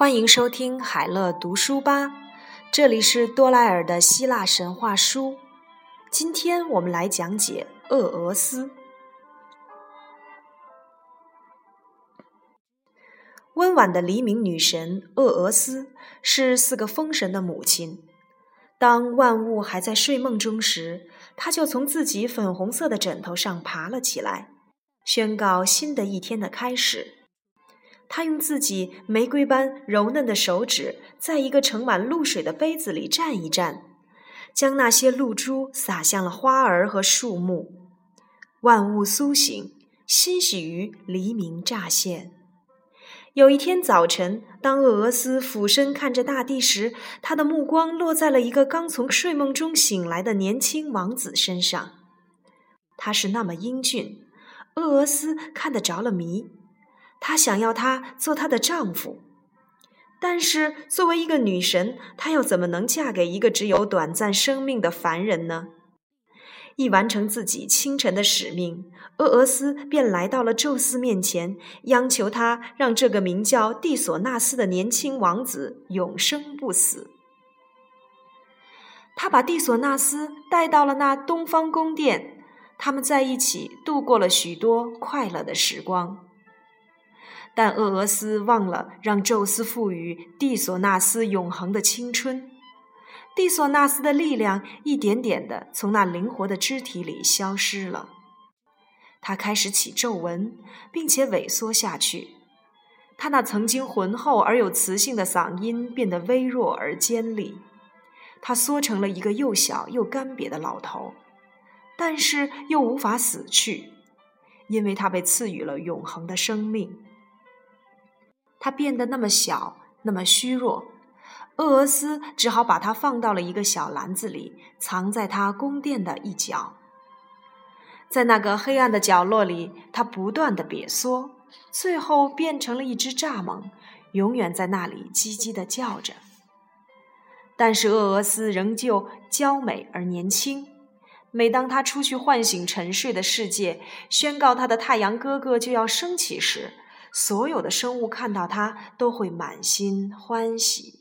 欢迎收听海乐读书吧，这里是多莱尔的希腊神话书。今天我们来讲解厄俄斯。温婉的黎明女神厄俄斯是四个风神的母亲。当万物还在睡梦中时，她就从自己粉红色的枕头上爬了起来，宣告新的一天的开始。他用自己玫瑰般柔嫩的手指，在一个盛满露水的杯子里蘸一蘸，将那些露珠洒向了花儿和树木。万物苏醒，欣喜于黎明乍现。有一天早晨，当厄俄斯俯身看着大地时，他的目光落在了一个刚从睡梦中醒来的年轻王子身上。他是那么英俊，厄俄斯看得着了迷。她想要他做她的丈夫，但是作为一个女神，她又怎么能嫁给一个只有短暂生命的凡人呢？一完成自己清晨的使命，厄俄斯便来到了宙斯面前，央求他让这个名叫蒂索纳斯的年轻王子永生不死。他把蒂索纳斯带到了那东方宫殿，他们在一起度过了许多快乐的时光。但厄俄斯忘了让宙斯赋予蒂索纳斯永恒的青春，蒂索纳斯的力量一点点的从那灵活的肢体里消失了，他开始起皱纹，并且萎缩下去，他那曾经浑厚而有磁性的嗓音变得微弱而尖利，他缩成了一个又小又干瘪的老头，但是又无法死去，因为他被赐予了永恒的生命。他变得那么小，那么虚弱，厄俄斯只好把他放到了一个小篮子里，藏在他宫殿的一角。在那个黑暗的角落里，他不断的瘪缩，最后变成了一只蚱蜢，永远在那里叽叽的叫着。但是厄俄斯仍旧娇美而年轻。每当他出去唤醒沉睡的世界，宣告他的太阳哥哥就要升起时，所有的生物看到它都会满心欢喜。